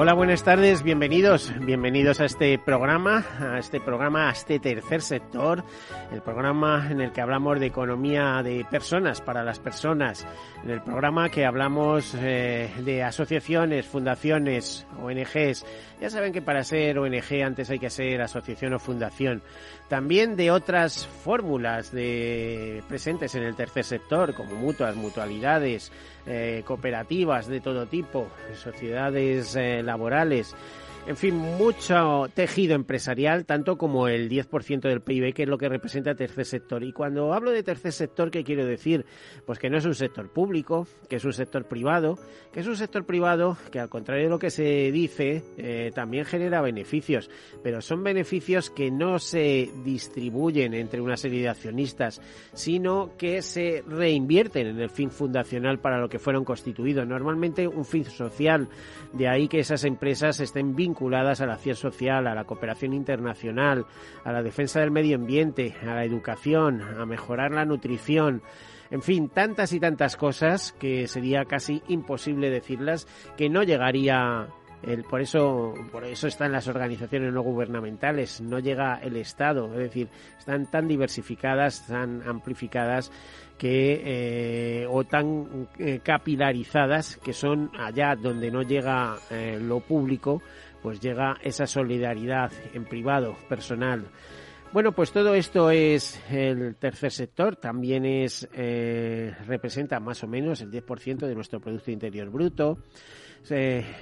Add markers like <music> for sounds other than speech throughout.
Hola, buenas tardes, bienvenidos, bienvenidos a este programa, a este programa, a este tercer sector, el programa en el que hablamos de economía de personas, para las personas, en el programa que hablamos eh, de asociaciones, fundaciones, ONGs. Ya saben que para ser ONG antes hay que ser asociación o fundación. También de otras fórmulas de presentes en el tercer sector, como mutuas, mutualidades, eh, cooperativas de todo tipo, sociedades eh, laborales, en fin, mucho tejido empresarial, tanto como el 10% del PIB, que es lo que representa tercer sector. Y cuando hablo de tercer sector, ¿qué quiero decir? Pues que no es un sector público, que es un sector privado, que es un sector privado que al contrario de lo que se dice, eh, también genera beneficios, pero son beneficios que no se distribuyen entre una serie de accionistas, sino que se reinvierten en el fin fundacional para lo que fueron constituidos. Normalmente un fin social, de ahí que esas empresas estén vinculadas vinculadas a la acción social, a la cooperación internacional, a la defensa del medio ambiente, a la educación, a mejorar la nutrición. En fin, tantas y tantas cosas que sería casi imposible decirlas, que no llegaría el, por eso por eso están las organizaciones no gubernamentales no llega el Estado es decir están tan diversificadas tan amplificadas que eh, o tan eh, capilarizadas que son allá donde no llega eh, lo público pues llega esa solidaridad en privado, personal. Bueno, pues todo esto es el tercer sector, también es eh, representa más o menos el 10% de nuestro Producto Interior Bruto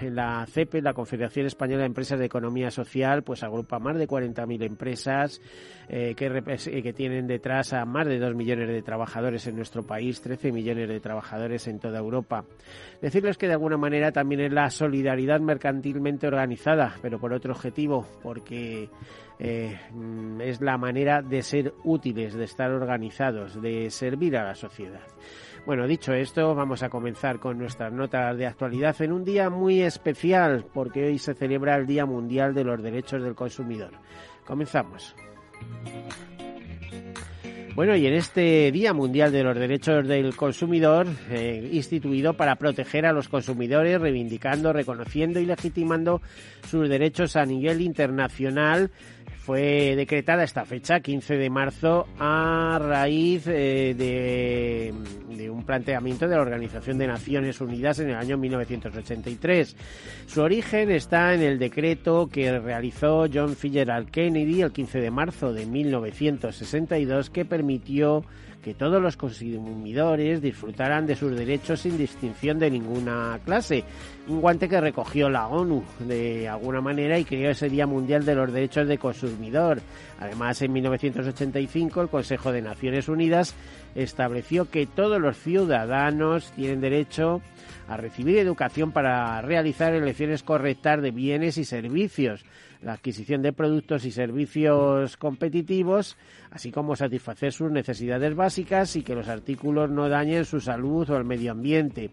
la CEPE, la Confederación Española de Empresas de Economía Social, pues agrupa más de 40.000 empresas eh, que, eh, que tienen detrás a más de 2 millones de trabajadores en nuestro país, 13 millones de trabajadores en toda Europa. Decirles que de alguna manera también es la solidaridad mercantilmente organizada, pero por otro objetivo, porque eh, es la manera de ser útiles, de estar organizados, de servir a la sociedad. Bueno, dicho esto, vamos a comenzar con nuestras notas de actualidad en un día muy especial, porque hoy se celebra el Día Mundial de los Derechos del Consumidor. Comenzamos. Bueno, y en este Día Mundial de los Derechos del Consumidor, eh, instituido para proteger a los consumidores, reivindicando, reconociendo y legitimando sus derechos a nivel internacional, fue decretada esta fecha, 15 de marzo, a raíz eh, de, de, un planteamiento de la Organización de Naciones Unidas en el año 1983. Su origen está en el decreto que realizó John Fitzgerald Kennedy el 15 de marzo de 1962 que permitió que todos los consumidores disfrutaran de sus derechos sin distinción de ninguna clase. Un guante que recogió la ONU de alguna manera y creó ese Día Mundial de los Derechos de Consumidor. Además, en 1985 el Consejo de Naciones Unidas estableció que todos los ciudadanos tienen derecho a recibir educación para realizar elecciones correctas de bienes y servicios la adquisición de productos y servicios competitivos, así como satisfacer sus necesidades básicas y que los artículos no dañen su salud o el medio ambiente.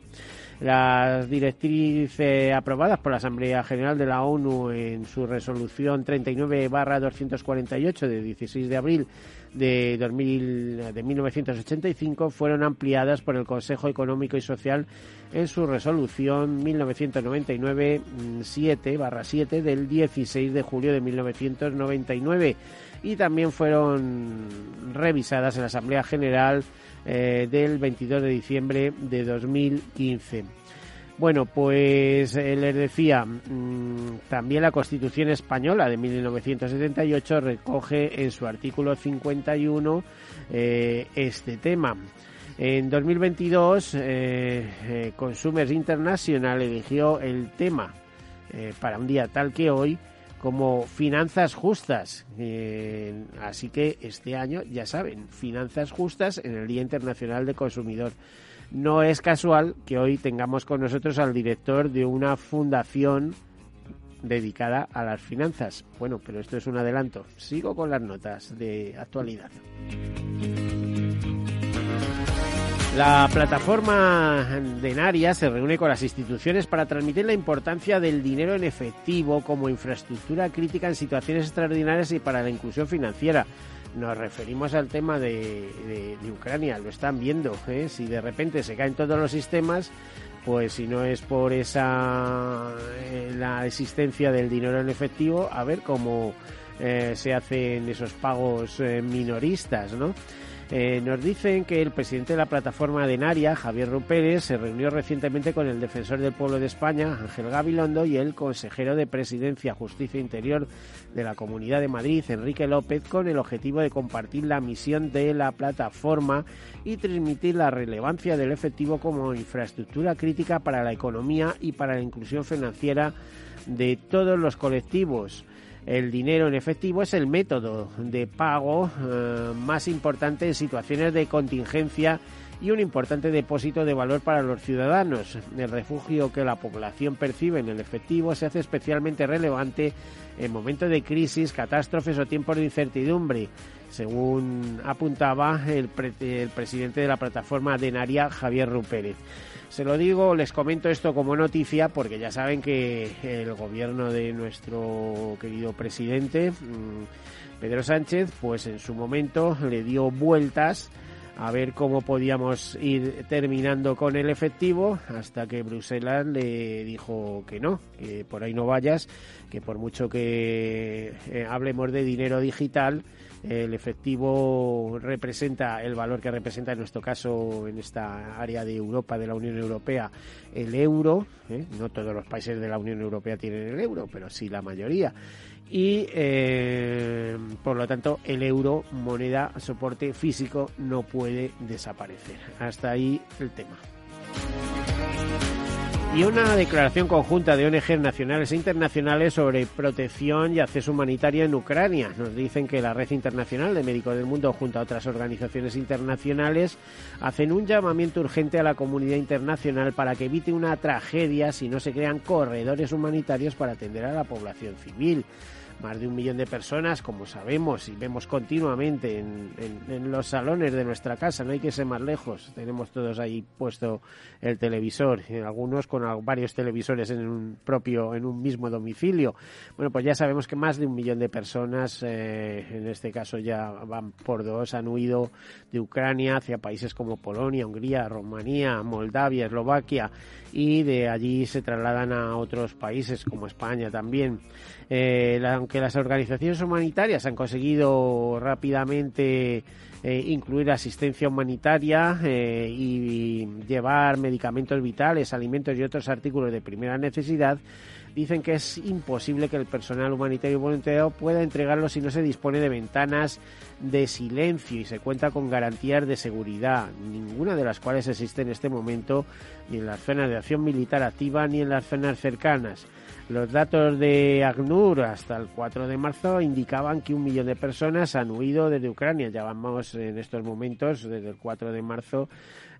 Las directrices aprobadas por la Asamblea General de la ONU en su resolución 39-248 de 16 de abril de, 2000, de 1985 fueron ampliadas por el Consejo Económico y Social en su resolución 1999-7 del 16 de julio de 1999 y también fueron revisadas en la Asamblea General eh, del 22 de diciembre de 2015. Bueno, pues eh, les decía, mm, también la Constitución Española de 1978 recoge en su artículo 51 eh, este tema. En 2022, Consumers International eligió el tema para un día tal que hoy como finanzas justas. Eh, así que este año, ya saben, finanzas justas en el Día Internacional del Consumidor. No es casual que hoy tengamos con nosotros al director de una fundación dedicada a las finanzas. Bueno, pero esto es un adelanto. Sigo con las notas de actualidad. La plataforma de Naria se reúne con las instituciones para transmitir la importancia del dinero en efectivo como infraestructura crítica en situaciones extraordinarias y para la inclusión financiera. Nos referimos al tema de, Ucrania, lo están viendo. ¿eh? Si de repente se caen todos los sistemas, pues si no es por esa eh, la existencia del dinero en efectivo, a ver cómo eh, se hacen esos pagos minoristas, ¿no? Eh, nos dicen que el presidente de la plataforma de Naria, Javier Rupérez, se reunió recientemente con el defensor del pueblo de España, Ángel Gabilondo, y el consejero de Presidencia, Justicia e Interior de la Comunidad de Madrid, Enrique López, con el objetivo de compartir la misión de la plataforma y transmitir la relevancia del efectivo como infraestructura crítica para la economía y para la inclusión financiera de todos los colectivos. El dinero en efectivo es el método de pago eh, más importante en situaciones de contingencia y un importante depósito de valor para los ciudadanos. El refugio que la población percibe en el efectivo se hace especialmente relevante en momentos de crisis, catástrofes o tiempos de incertidumbre, según apuntaba el, el presidente de la plataforma Denaria, Javier Rupérez. Se lo digo, les comento esto como noticia porque ya saben que el gobierno de nuestro querido presidente, mm, Pedro Sánchez, pues en su momento le dio vueltas a ver cómo podíamos ir terminando con el efectivo hasta que Bruselas le dijo que no, que por ahí no vayas, que por mucho que eh, hablemos de dinero digital, el efectivo representa el valor que representa en nuestro caso en esta área de Europa, de la Unión Europea, el euro. ¿eh? No todos los países de la Unión Europea tienen el euro, pero sí la mayoría. Y eh, por lo tanto, el euro, moneda, soporte físico, no puede desaparecer. Hasta ahí el tema. Y una declaración conjunta de ONG nacionales e internacionales sobre protección y acceso humanitario en Ucrania. Nos dicen que la Red Internacional de Médicos del Mundo, junto a otras organizaciones internacionales, hacen un llamamiento urgente a la comunidad internacional para que evite una tragedia si no se crean corredores humanitarios para atender a la población civil más de un millón de personas, como sabemos y vemos continuamente en, los salones de nuestra casa, no hay que ser más lejos, tenemos todos ahí puesto el televisor, algunos con varios televisores en un propio, en un mismo domicilio. Bueno, pues ya sabemos que más de un millón de personas, eh, en este caso ya van por dos, han huido de Ucrania hacia países como Polonia, Hungría, Rumanía, Moldavia, Eslovaquia y de allí se trasladan a otros países como España también. Eh, aunque las organizaciones humanitarias han conseguido rápidamente eh, incluir asistencia humanitaria eh, y, llevar medicamentos vitales, alimentos y otros artículos de primera necesidad, dicen que es imposible que el personal humanitario voluntario pueda entregarlo si no se dispone de ventanas de silencio y se cuenta con garantías de seguridad, ninguna de las cuales existe en este momento ni en las zonas de acción militar activa ni en las zonas cercanas. Los datos de ACNUR hasta el 4 de marzo indicaban que un millón de personas han huido desde Ucrania. Ya vamos en estos momentos, desde el 4 de marzo,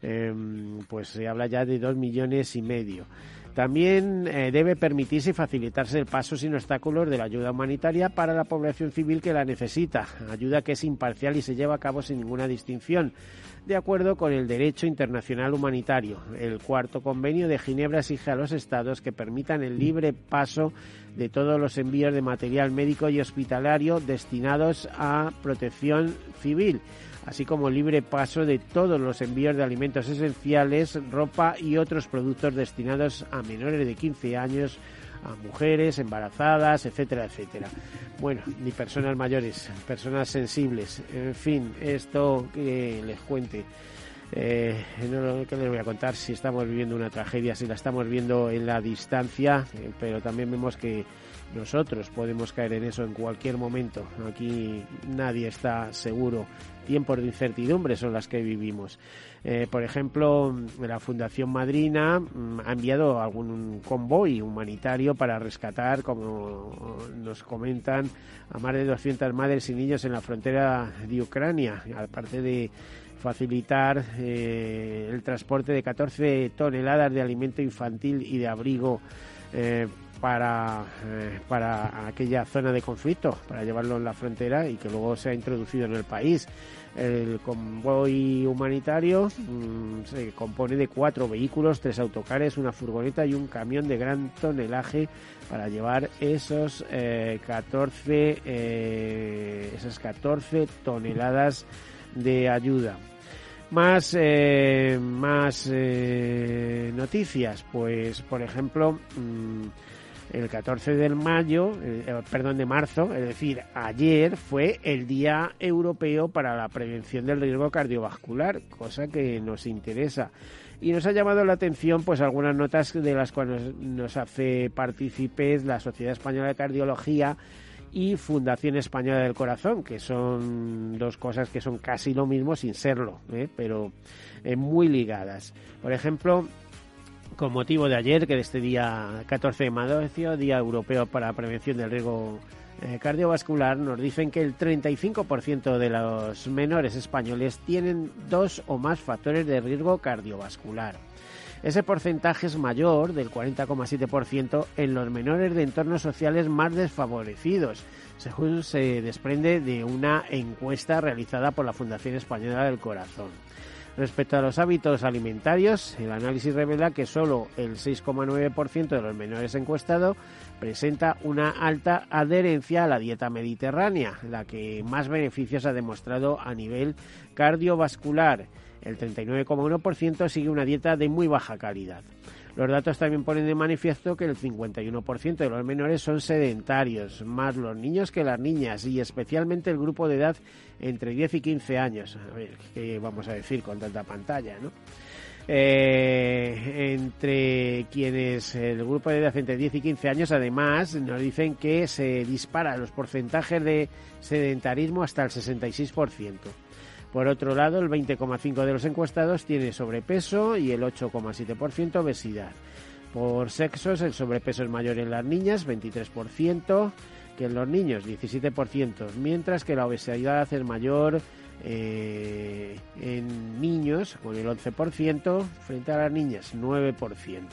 em, pues se habla ya de dos millones y medio. También eh, debe permitirse y facilitarse el paso sin obstáculos de la ayuda humanitaria para la población civil que la necesita, ayuda que es imparcial y se lleva a cabo sin ninguna distinción de acuerdo con el derecho internacional humanitario. El cuarto convenio de Ginebra exige a los Estados que permitan el libre paso de todos los envíos de material médico y hospitalario destinados a protección civil así como libre paso de todos los envíos de alimentos esenciales, ropa y otros productos destinados a menores de 15 años, a mujeres embarazadas, etcétera, etcétera. Bueno, ni personas mayores, personas sensibles, en fin, esto que les cuente. Eh, no que les voy a contar si estamos viviendo una tragedia, si la estamos viendo en la distancia, eh, pero también vemos que nosotros podemos caer en eso en cualquier momento. Aquí nadie está seguro. Tiempos de incertidumbre son las que vivimos. Eh, por ejemplo, la Fundación Madrina mm, ha enviado algún convoy humanitario para rescatar, como nos comentan, a más de 200 madres y niños en la frontera de Ucrania, aparte de facilitar eh, el transporte de 14 toneladas de alimento infantil y de abrigo eh, para, eh, para aquella zona de conflicto, para llevarlo en la frontera y que luego sea introducido en el país. El convoy humanitario mm, se compone de cuatro vehículos, tres autocares, una furgoneta y un camión de gran tonelaje para llevar esos 14 esas 14 toneladas de ayuda. Más, eh, más eh, noticias, pues por ejemplo, mm, el 14 de mayo, eh, perdón, de marzo, es decir, ayer fue el Día Europeo para la Prevención del Riesgo Cardiovascular, cosa que nos interesa. Y nos ha llamado la atención pues algunas notas de las cuales nos hace partícipes la Sociedad Española de Cardiología y Fundación Española del Corazón, que son dos cosas que son casi lo mismo sin serlo, ¿eh? pero eh, muy ligadas. Por ejemplo, con motivo de ayer, que de este día 14 de mayo, Día Europeo para la Prevención del Riesgo eh, Cardiovascular, nos dicen que el 35% de los menores españoles tienen dos o más factores de riesgo cardiovascular. Ese porcentaje es mayor, del 40,7%, en los menores de entornos sociales más desfavorecidos, según se desprende de una encuesta realizada por la Fundación Española del Corazón. Respecto a los hábitos alimentarios, el análisis revela que solo el 6,9% de los menores encuestados presenta una alta adherencia a la dieta mediterránea, la que más beneficios ha demostrado a nivel cardiovascular el 39,1% sigue una dieta de muy baja calidad. Los datos también ponen de manifiesto que el 51% de los menores son sedentarios, más los niños que las niñas y especialmente el grupo de edad entre 10 y 15 años. A ver, ¿qué vamos a decir con tanta pantalla, no? Eh, entre quienes el grupo de edad entre 10 y 15 años además nos dicen que se disparan los porcentajes de sedentarismo hasta el 66%. Por otro lado, el 20,5% de los encuestados tiene sobrepeso y el 8,7% obesidad. Por sexos, el sobrepeso es mayor en las niñas, 23%, que en los niños, 17%, mientras que la obesidad es mayor eh, en niños, con el 11%, frente a las niñas, 9%.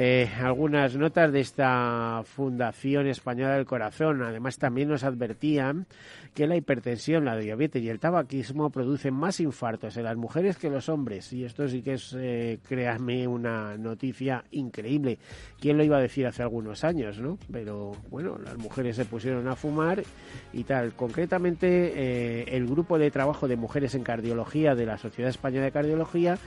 Eh, algunas notas de esta Fundación Española del Corazón. Además, también nos advertían que la hipertensión, la diabetes y el tabaquismo producen más infartos en las mujeres que en los hombres. Y esto sí que es, eh, créanme, una noticia increíble. ¿Quién lo iba a decir hace algunos años, no? Pero bueno, las mujeres se pusieron a fumar y tal. Concretamente, eh, el grupo de trabajo de mujeres en cardiología de la Sociedad Española de Cardiología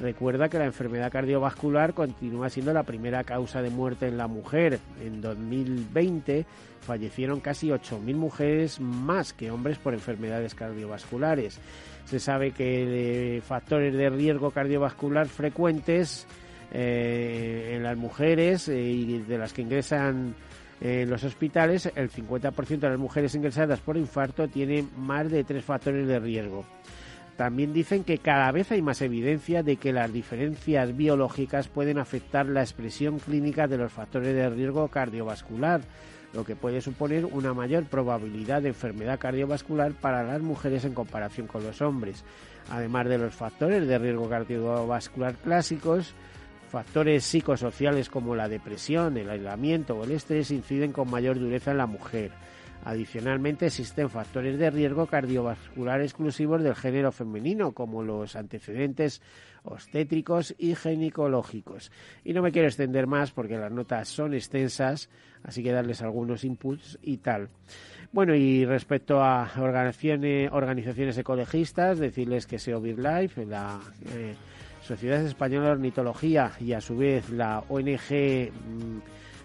Recuerda que la enfermedad cardiovascular continúa siendo la primera causa de muerte en la mujer. En 2020 fallecieron casi 8.000 mujeres más que hombres por enfermedades cardiovasculares. Se sabe que factores de riesgo cardiovascular frecuentes eh, en las mujeres eh, y de las que ingresan en los hospitales, el 50% de las mujeres ingresadas por infarto tienen más de tres factores de riesgo. También dicen que cada vez hay más evidencia de que las diferencias biológicas pueden afectar la expresión clínica de los factores de riesgo cardiovascular, lo que puede suponer una mayor probabilidad de enfermedad cardiovascular para las mujeres en comparación con los hombres. Además de los factores de riesgo cardiovascular clásicos, factores psicosociales como la depresión, el aislamiento o el estrés inciden con mayor dureza en la mujer. Adicionalmente existen factores de riesgo cardiovascular exclusivos del género femenino, como los antecedentes obstétricos y ginecológicos. Y no me quiero extender más porque las notas son extensas, así que darles algunos inputs y tal. Bueno, y respecto a organizaciones, organizaciones ecologistas, decirles que SEO Life, la eh, Sociedad Española de Ornitología y a su vez la ONG mm,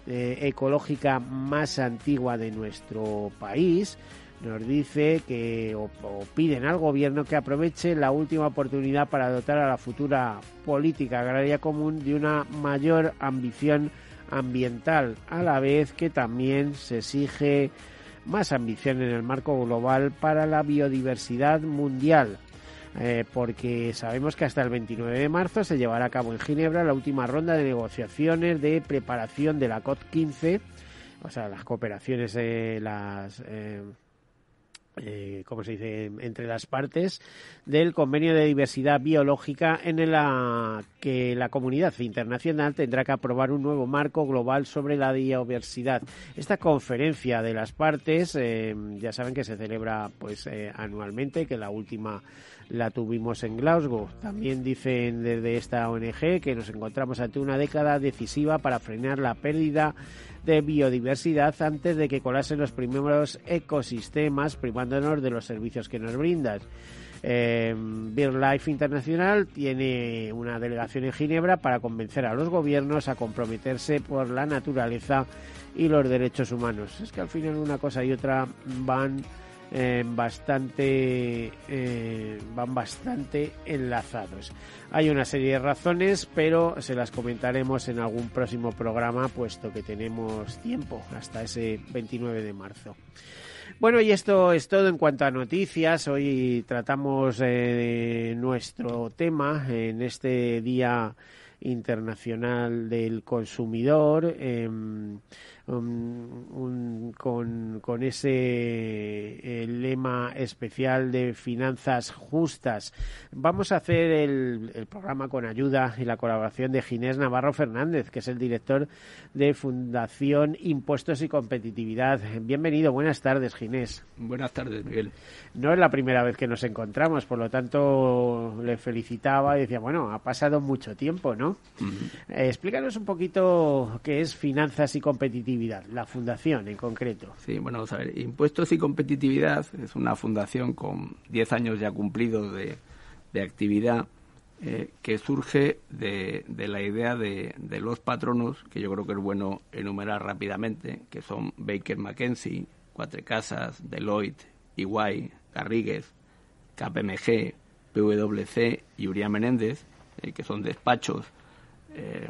eh, ecológica más antigua de nuestro país, nos dice que o, piden al gobierno que aproveche la última oportunidad para dotar a la futura política agraria común de una mayor ambición ambiental, a la vez que también se exige más ambición en el marco global para la biodiversidad mundial. Eh, porque sabemos que hasta el 29 de marzo se llevará a cabo en Ginebra la última ronda de negociaciones de preparación de la COP15, o sea, las cooperaciones, las, eh, eh, como se dice, entre las partes del convenio de diversidad biológica en la que la comunidad internacional tendrá que aprobar un nuevo marco global sobre la biodiversidad. Esta conferencia de las partes, eh, ya saben que se celebra pues eh, anualmente, que la última la tuvimos en Glasgow. También dicen desde esta ONG que nos encontramos ante una década decisiva para frenar la pérdida de biodiversidad antes de que colasen los primeros ecosistemas, privándonos de los servicios que nos brindan. Eh, BirdLife Internacional tiene una delegación en Ginebra para convencer a los gobiernos a comprometerse por la naturaleza y los derechos humanos. Es que al final una cosa y otra van eh, bastante eh, van bastante enlazados. Hay una serie de razones, pero se las comentaremos en algún próximo programa, puesto que tenemos tiempo hasta ese 29 de marzo. Bueno, y esto es todo en cuanto a noticias. Hoy tratamos eh, nuestro tema en este Día Internacional del Consumidor. Em, um, con, con, ese eh, lema especial de finanzas justas. Vamos a hacer el, el, programa con ayuda y la colaboración de Ginés Navarro Fernández, que es el director de Fundación Impuestos y Competitividad. Bienvenido, buenas tardes, Ginés. Buenas tardes, Miguel. No es la primera vez que nos encontramos, por lo tanto le felicitaba y decía, bueno, ha pasado mucho tiempo, ¿no? Uh -huh. eh, explícanos un poquito qué es finanzas y competitividad la fundación en concreto. Sí, bueno, vamos a ver, Impuestos y Competitividad es una fundación con 10 años ya cumplidos de, de actividad eh, que surge de, la idea de, los patronos, que yo creo que es bueno enumerar rápidamente, que son Baker McKenzie, Cuatro Casas, Deloitte, EY, Garrigues, KPMG, PwC y Uriah Menéndez, eh, que son despachos eh,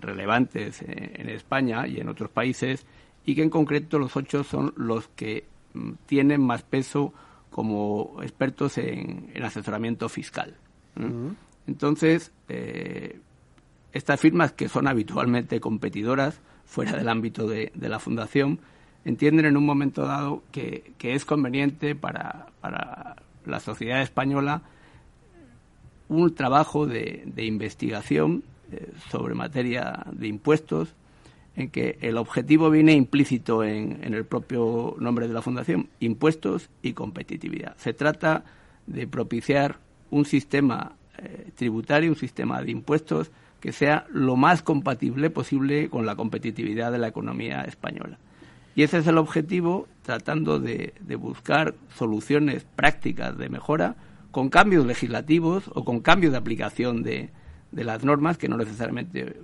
relevantes en España y en otros países y que en concreto los ocho son los que mm, tienen más peso como expertos en, en asesoramiento fiscal. -huh. Entonces, eh, estas firmas que son habitualmente competidoras fuera del ámbito de, de, la fundación entienden en un momento dado que, que es conveniente para, para, la sociedad española un trabajo de, de investigación eh, sobre materia de impuestos, en que el objetivo viene implícito en, el propio nombre de la Fundación, impuestos y competitividad. Se trata de propiciar un sistema eh, tributario, un sistema de impuestos que sea lo más compatible posible con la competitividad de la economía española. Y ese es el objetivo, tratando de, de buscar soluciones prácticas de mejora con cambios legislativos o con cambios de aplicación de, de las normas que no necesariamente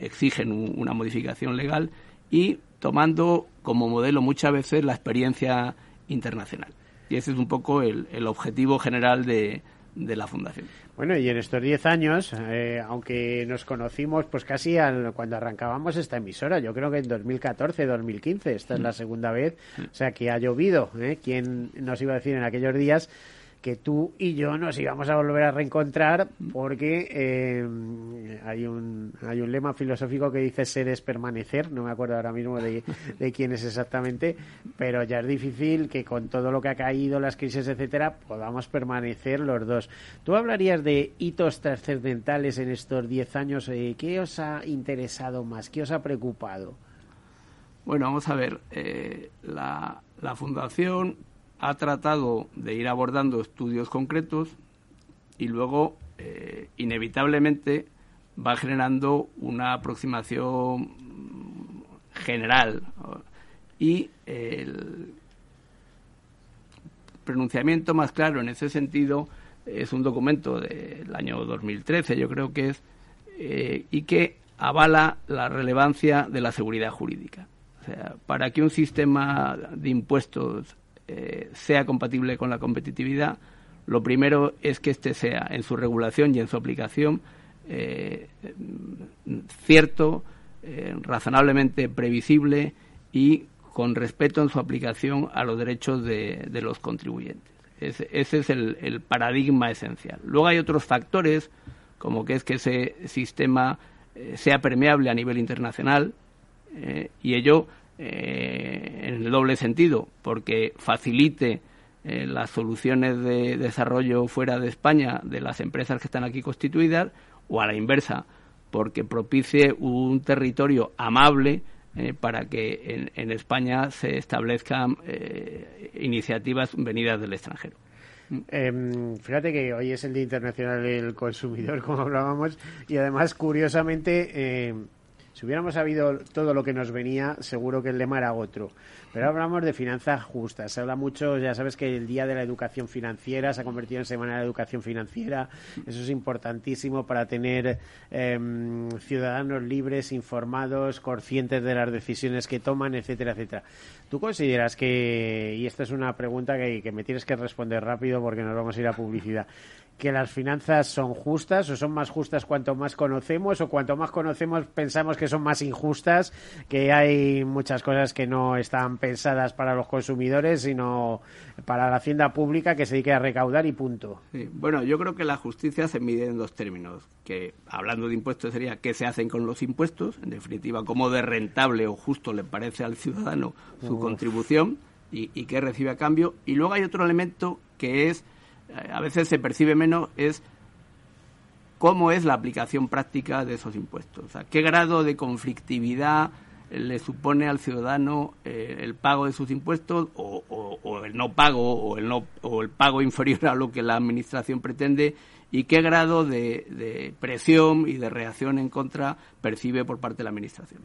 exigen un, una modificación legal y tomando como modelo muchas veces la experiencia internacional. Y ese es un poco el, el objetivo general de, de, la fundación. Bueno, y en estos 10 años, eh, aunque nos conocimos pues casi al, cuando arrancábamos esta emisora, yo creo que en 2014, 2015, esta es la segunda vez, o sea que ha llovido. ¿eh? ¿Quién nos iba a decir en aquellos días que tú y yo nos íbamos a volver a reencontrar porque eh, hay un hay un lema filosófico que dice ser es permanecer, no me acuerdo ahora mismo de, de, quién es exactamente, pero ya es difícil que con todo lo que ha caído, las crisis, etcétera, podamos permanecer los dos. Tú hablarías de hitos trascendentales en estos 10 años, eh, ¿qué os ha interesado más? ¿Qué os ha preocupado? Bueno, vamos a ver, eh, la, la fundación ha tratado de ir abordando estudios concretos y luego, eh, inevitablemente, va generando una aproximación general. Y el pronunciamiento más claro en ese sentido es un documento del año 2013, yo creo que es, eh, y que avala la relevancia de la seguridad jurídica. O sea, para que un sistema de impuestos eh, sea compatible con la competitividad, lo primero es que éste sea en su regulación y en su aplicación eh, cierto, eh, razonablemente previsible y con respeto en su aplicación a los derechos de, de los contribuyentes. Ese, es el, paradigma esencial. Luego hay otros factores, como que es que ese sistema sea permeable a nivel internacional y ello eh, en el doble sentido, porque facilite eh, las soluciones de desarrollo fuera de España de las empresas que están aquí constituidas o a la inversa, porque propicie un territorio amable eh, para que en, España se establezcan eh, iniciativas venidas del extranjero. Em, fíjate que hoy es el Día Internacional del Consumidor, <laughs> como hablábamos, y además, curiosamente, si hubiéramos sabido todo lo que nos venía, seguro que el lema era otro. Pero hablamos de finanzas justas. Se habla mucho, ya sabes que el Día de la Educación Financiera se ha convertido en Semana de la Educación Financiera. Eso es importantísimo para tener em, ciudadanos libres, informados, conscientes de las decisiones que toman, etcétera, etcétera. ¿Tú consideras que, y esta es una pregunta que, que me tienes que responder rápido porque nos vamos a ir a publicidad, que las finanzas son justas o son más justas cuanto más conocemos o cuanto más conocemos pensamos que son más injustas, que hay muchas cosas que no están pensadas para los consumidores, sino para la hacienda pública que se dedique a recaudar y punto. Bueno, yo creo que la justicia se mide en dos términos, que hablando de impuestos sería qué se hacen con los impuestos, en definitiva, cómo de rentable o justo le parece al ciudadano su contribución y, y qué recibe a cambio. Y luego hay otro elemento que es a veces se percibe menos es cómo es la aplicación práctica de esos impuestos. O sea, qué grado de conflictividad le supone al ciudadano eh, el pago de sus impuestos o, el no pago o el, no, o el pago <laughs> inferior a lo que la Administración pretende y qué grado de, presión y de reacción en contra percibe por parte de la Administración.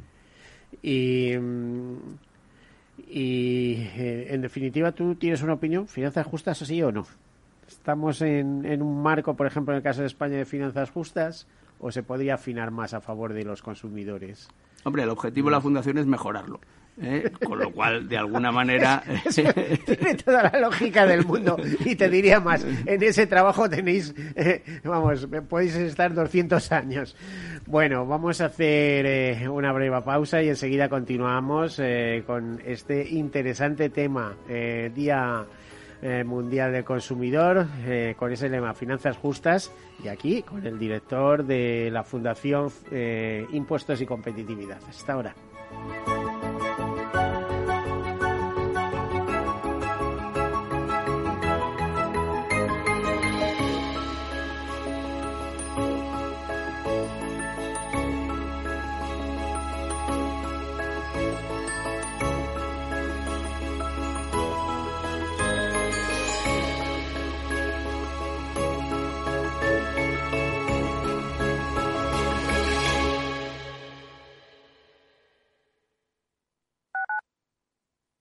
Y, mm, y eh, en definitiva, ¿tú tienes una opinión? ¿Finanzas justas así o no? ¿Estamos en, en un marco, por ejemplo, en el caso de España, de finanzas justas o se podría afinar más a favor de los consumidores? Hombre, el objetivo de la Fundación es mejorarlo. ¿eh? Con lo cual, de alguna manera... <laughs> <laughs> Tiene toda la lógica del mundo. Y te diría más, en ese trabajo tenéis, eh, vamos, podéis estar 200 años. Bueno, vamos a hacer eh, una breve pausa y enseguida continuamos con este interesante tema. día eh, mundial del Consumidor, eh, con ese lema Finanzas Justas, y aquí con el director de la Fundación eh, Impuestos y Competitividad. Hasta ahora.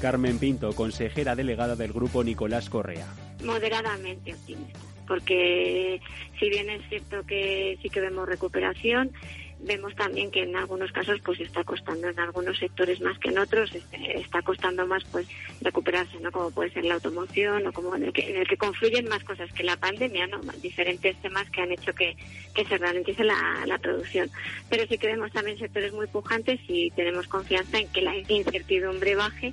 Carmen Pinto, consejera delegada del Grupo Nicolás Correa. Moderadamente optimista, porque si bien es cierto que sí que vemos recuperación, vemos también que en algunos casos pues está costando en algunos sectores más que en otros este, está costando más pues recuperarse no como puede ser la automoción o como en el que, en el que confluyen más cosas que la pandemia no diferentes temas que han hecho que, que se ralentice la, la producción. Pero sí que vemos también sectores muy pujantes y tenemos confianza en que la incertidumbre baje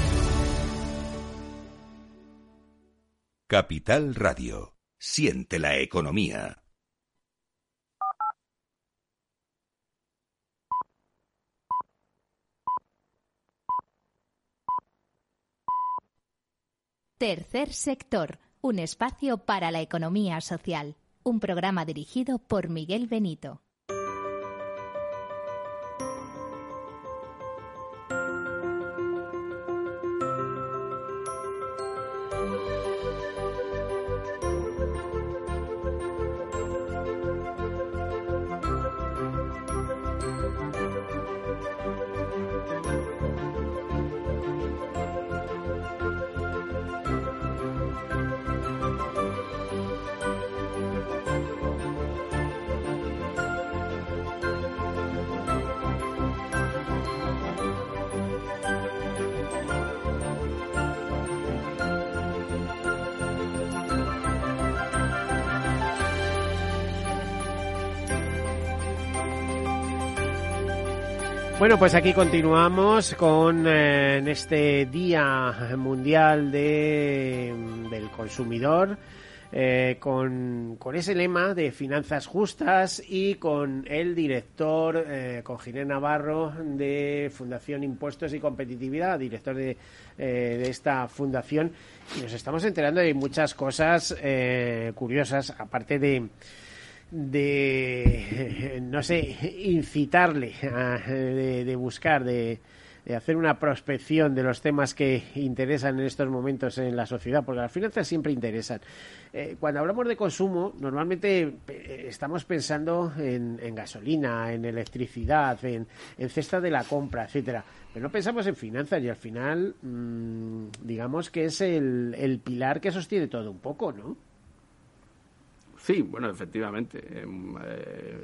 Capital Radio. Siente la economía. Tercer sector, un espacio para la economía social, un programa dirigido por Miguel Benito. Bueno, pues aquí continuamos con eh, en este Día Mundial de, del Consumidor. Eh, con, con, ese lema de finanzas justas y con el director, eh, con Ginés Navarro de Fundación Impuestos y Competitividad, director de, eh, de esta fundación. Y nos estamos enterando de muchas cosas eh, curiosas, aparte de de, <laughs> no sé, incitarle, a, de, buscar, de, de, hacer una prospección de los temas que interesan en estos momentos en la sociedad, porque las finanzas siempre interesan. Eh, cuando hablamos de consumo, normalmente eh, estamos pensando en, en gasolina, en electricidad, en, en, cesta de la compra, etcétera. Pero no pensamos en finanzas y al final, mmm, digamos que es el, el pilar que sostiene todo un poco, ¿no? Sí, bueno, efectivamente. En, eh,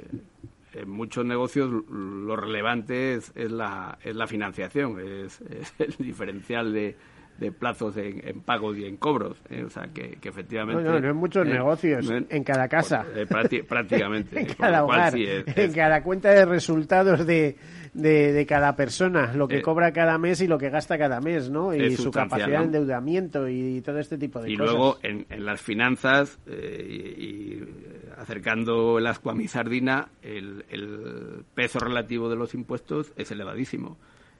en, muchos negocios lo relevante es, es, la, es la financiación, es <laughs> el diferencial de, de plazos en, en, pagos y en cobros. ¿eh? O sea, que, que efectivamente... No, no, no en muchos eh, negocios, en cada casa. <laughs> Prácti prácticamente. <laughs> en cada hogar, sí es, en cada cuenta de resultados de, de, de, cada persona, lo que eh, cobra cada mes y lo que gasta cada mes, ¿no? Y su capacidad de endeudamiento y, todo este tipo de y cosas. Y luego en, en, las finanzas eh, y, y, acercando el ascua a mi sardina, el, el, peso relativo de los impuestos es elevadísimo.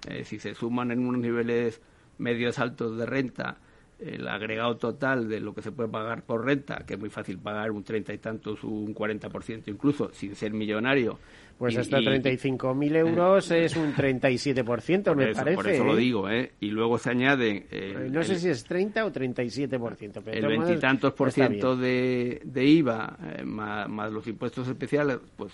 Eh, si se suman en unos niveles medios altos de renta el agregado total de lo que se puede pagar por renta, que es muy fácil pagar un treinta y tantos, un 40% incluso, sin ser millonario. Pues y, hasta 35.000 euros eh, es un 37%, me eso, parece. Por eso ¿eh? lo digo, ¿eh? Y luego se añade... Eh, no sé el, si es 30 o 37%. Pero el veintitantos por ciento de, de IVA, eh, más, más los impuestos especiales, pues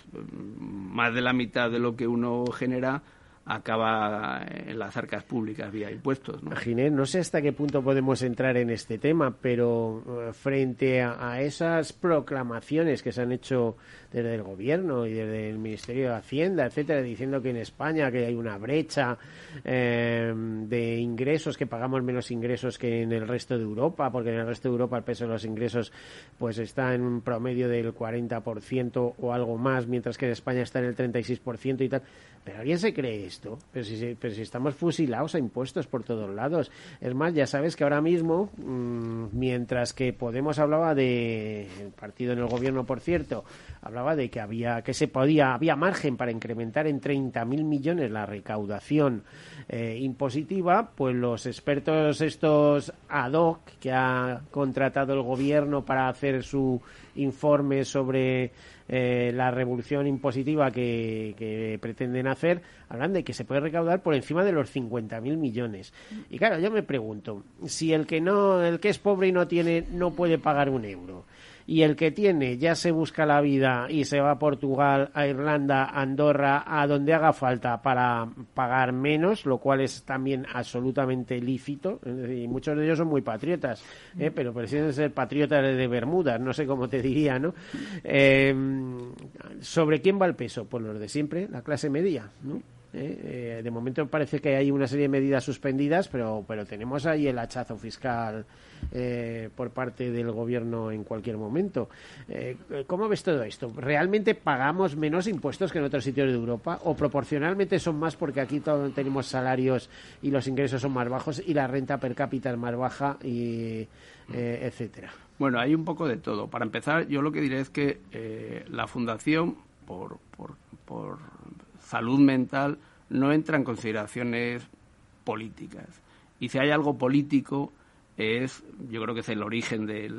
más de la mitad de lo que uno genera acaba en las arcas públicas vía impuestos. ¿no? No sé hasta qué punto podemos entrar en este tema, pero uh, frente a, a, esas proclamaciones que se han hecho desde el gobierno y desde el Ministerio de Hacienda, etcétera, diciendo que en España que hay una brecha eh, de ingresos, que pagamos menos ingresos que en el resto de Europa, porque en el resto de Europa el peso de los ingresos pues está en un promedio del 40% o algo más, mientras que en España está en el 36% y tal. Pero alguien se cree esto, pero si, pero si estamos fusilados a impuestos por todos lados. Es más, ya sabes que ahora mismo, mmm, mientras que Podemos hablaba de, el partido en el gobierno, por cierto, hablaba de que había, que se podía, había margen para incrementar en 30.000 millones la recaudación eh, impositiva, pues los expertos estos ad hoc que ha contratado el gobierno para hacer su informe sobre eh, la revolución impositiva que, que, pretenden hacer, hablan de que se puede recaudar por encima de los 50.000 millones. Y claro, yo me pregunto, si el que no, el que es pobre y no tiene, no puede pagar un euro, y el que tiene ya se busca la vida y se va a Portugal, a Irlanda, a Andorra, a donde haga falta para pagar menos, lo cual es también absolutamente lícito. Y muchos de ellos son muy patriotas, ¿eh? pero prefieren ser patriotas de Bermudas, no sé cómo te diría, ¿no? Eh, ¿Sobre quién va el peso? Pues los de siempre, la clase media, ¿no? Eh, de momento parece que hay una serie de medidas suspendidas, pero, pero tenemos ahí el hachazo fiscal eh, por parte del gobierno en cualquier momento. Eh, ¿Cómo ves todo esto? ¿Realmente pagamos menos impuestos que en otros sitios de Europa? ¿O proporcionalmente son más porque aquí todo, tenemos salarios y los ingresos son más bajos y la renta per cápita es más baja, y, etcétera? Bueno, hay un poco de todo. Para empezar, yo lo que diré es que la Fundación, por, por, por salud mental no entra en consideraciones políticas. Y si hay algo político es, yo creo que es el origen de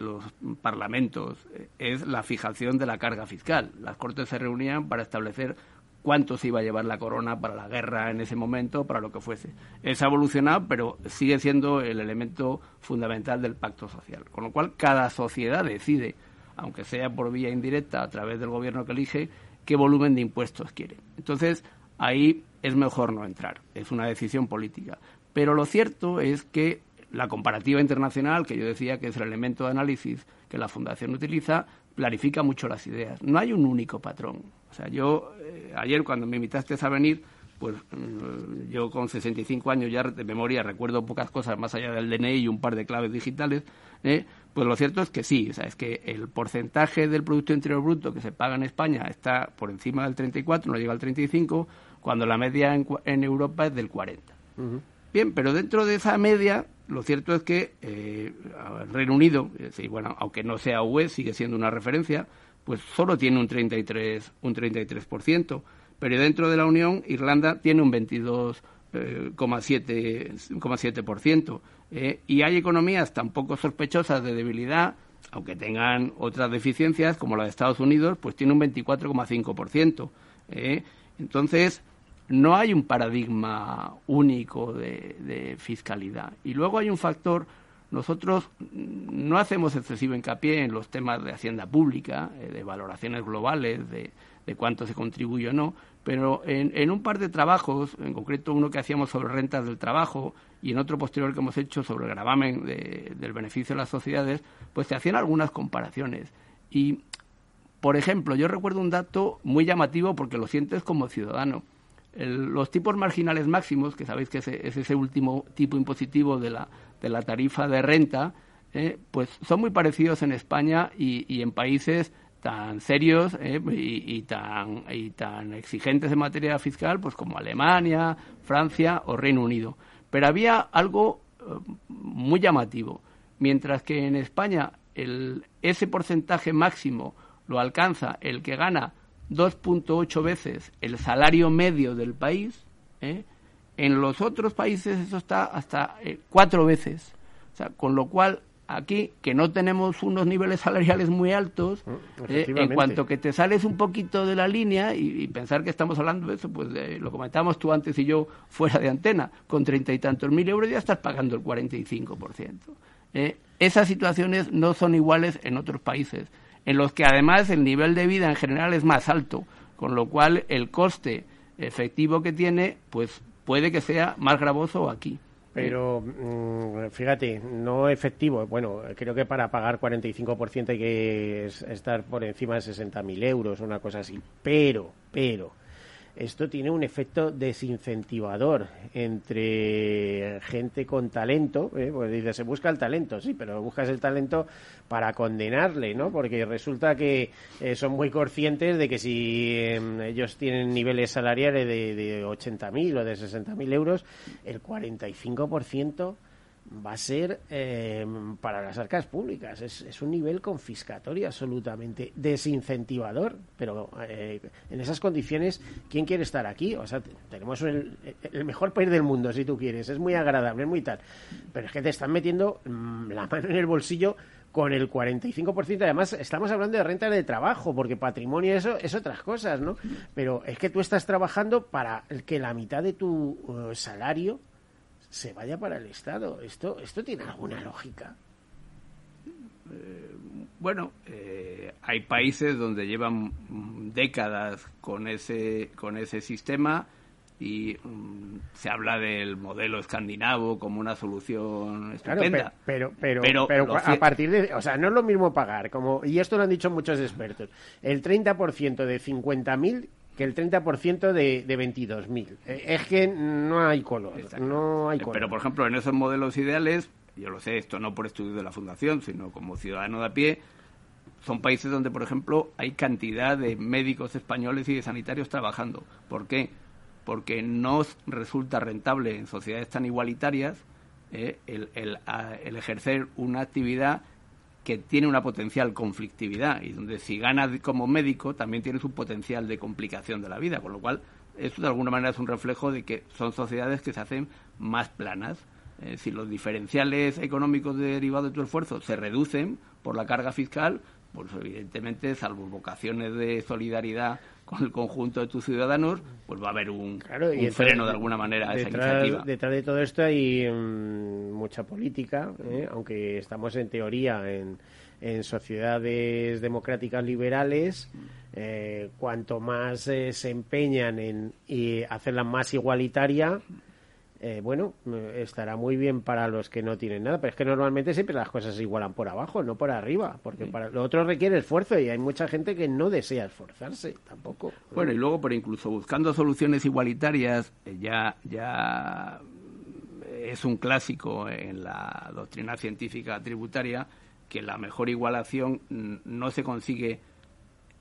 los parlamentos, es la fijación de la carga fiscal. Las Cortes se reunían para establecer cuánto se iba a llevar la corona para la guerra en ese momento, para lo que fuese. Es evolucionado, pero sigue siendo el elemento fundamental del pacto social. Con lo cual, cada sociedad decide, aunque sea por vía indirecta, a través del gobierno que elige, qué volumen de impuestos quiere. Entonces, ahí es mejor no entrar. Es una decisión política. Pero lo cierto es que la comparativa internacional, que yo decía que es el elemento de análisis que la Fundación utiliza, clarifica mucho las ideas. No hay un único patrón. O sea, yo eh, ayer cuando me invitaste a venir, pues mm, yo con 65 años ya de memoria recuerdo pocas cosas más allá del DNI y un par de claves digitales, ¿eh? Pues lo cierto es que sí, o sea, es que el porcentaje del Producto Interior Bruto que se paga en España está por encima del 34, no llega al 35, cuando la media en, Europa es del 40. Bien, pero dentro de esa media lo cierto es que eh, el Reino Unido, bueno, aunque no sea UE, sigue siendo una referencia, pues solo tiene un 33, un 33%, pero dentro de la Unión Irlanda tiene un 22,7%. Eh, eh, y hay economías tan poco sospechosas de debilidad, aunque tengan otras deficiencias, como la de Estados Unidos, pues tiene un 24,5%. Eh, entonces, no hay un paradigma único de, fiscalidad. Y luego hay un factor, nosotros no hacemos excesivo hincapié en los temas de hacienda pública, eh, de valoraciones globales, de, cuánto se contribuye o no, pero en, un par de trabajos, en concreto uno que hacíamos sobre rentas del trabajo y en otro posterior que hemos hecho sobre el gravamen del beneficio de las sociedades, pues se hacían algunas comparaciones. Y, por ejemplo, yo recuerdo un dato muy llamativo porque lo sientes como ciudadano los tipos marginales máximos, que sabéis que es, ese último tipo impositivo de la, de la tarifa de renta, eh, pues son muy parecidos en España y, en países tan serios eh, y, tan, y tan exigentes en materia fiscal, pues como Alemania, Francia o Reino Unido. Pero había algo eh, muy llamativo. Mientras que en España el, ese porcentaje máximo lo alcanza el que gana 2.8 veces el salario medio del país, ¿eh? en los otros países eso está hasta eh, cuatro veces. O sea, con lo cual aquí que no tenemos unos niveles salariales muy altos, mm, eh, en cuanto que te sales un poquito de la línea y, pensar que estamos hablando de eso, pues lo comentábamos tú antes y yo fuera de antena, con treinta y tantos mil euros ya estás pagando el 45%. Eh, esas situaciones no son iguales en otros países en los que además el nivel de vida en general es más alto, con lo cual el coste efectivo que tiene, pues puede que sea más gravoso aquí. Pero mm, fíjate, no efectivo. Bueno, creo que para pagar 45% hay que estar por encima de 60.000 euros, una cosa así. Pero, pero, esto tiene un efecto desincentivador entre gente con talento, ¿eh? pues dice, se busca el talento, sí, pero buscas el talento para condenarle, ¿no? Porque resulta que eh, son muy conscientes de que si em, ellos tienen niveles salariales de, de 80.000 o de 60.000 euros, el 45% va a ser eh, para las arcas públicas. Es, un nivel confiscatorio absolutamente desincentivador. Pero eh, en esas condiciones, ¿quién quiere estar aquí? O sea, tenemos el, mejor país del mundo, si tú quieres. Es muy agradable, es muy tal. Pero es que te están metiendo mm, la mano en el bolsillo con el 45%. Además, estamos hablando de renta de trabajo, porque patrimonio eso es otras cosas, ¿no? Pero es que tú estás trabajando para que la mitad de tu uh, salario se vaya para el Estado. ¿Esto, esto tiene alguna lógica? Eh, bueno, eh, hay países donde llevan décadas con ese, con ese sistema y mm, se habla del modelo escandinavo como una solución estupenda. pero, pero, pero, pero, a partir de, o sea, no es lo mismo pagar, como y esto lo han dicho muchos expertos, el 30% de 50.000 que el 30% de, de 22.000. Eh, es que no hay color, no hay color. Pero, por ejemplo, en esos modelos ideales, yo lo sé, esto no por estudio de la Fundación, sino como ciudadano de a pie, son países donde, por ejemplo, hay cantidad de médicos españoles y de sanitarios trabajando. ¿Por qué? Porque no resulta rentable en sociedades tan igualitarias eh, el, el ejercer una actividad que tiene una potencial conflictividad y donde si gana como médico también tiene su potencial de complicación de la vida, con lo cual esto de alguna manera es un reflejo de que son sociedades que se hacen más planas. si los diferenciales económicos derivados de tu esfuerzo se reducen por la carga fiscal, pues evidentemente, salvo vocaciones de solidaridad con el conjunto de tus ciudadanos, pues va a haber un, freno de alguna manera a esa iniciativa. Detrás de todo esto hay mm, mucha política, ¿eh? aunque estamos en teoría en, en sociedades democráticas liberales, eh, cuanto más eh, se empeñan en y hacerla más igualitaria, eh, bueno, estará muy bien para los que no tienen nada, pero es que normalmente siempre las cosas se igualan por abajo, no por arriba, porque para lo otro requiere esfuerzo y hay mucha gente que no desea esforzarse tampoco. Bueno, y luego, por incluso buscando soluciones igualitarias, eh, ya, ya es un clásico en la doctrina científica tributaria que la mejor igualación no se consigue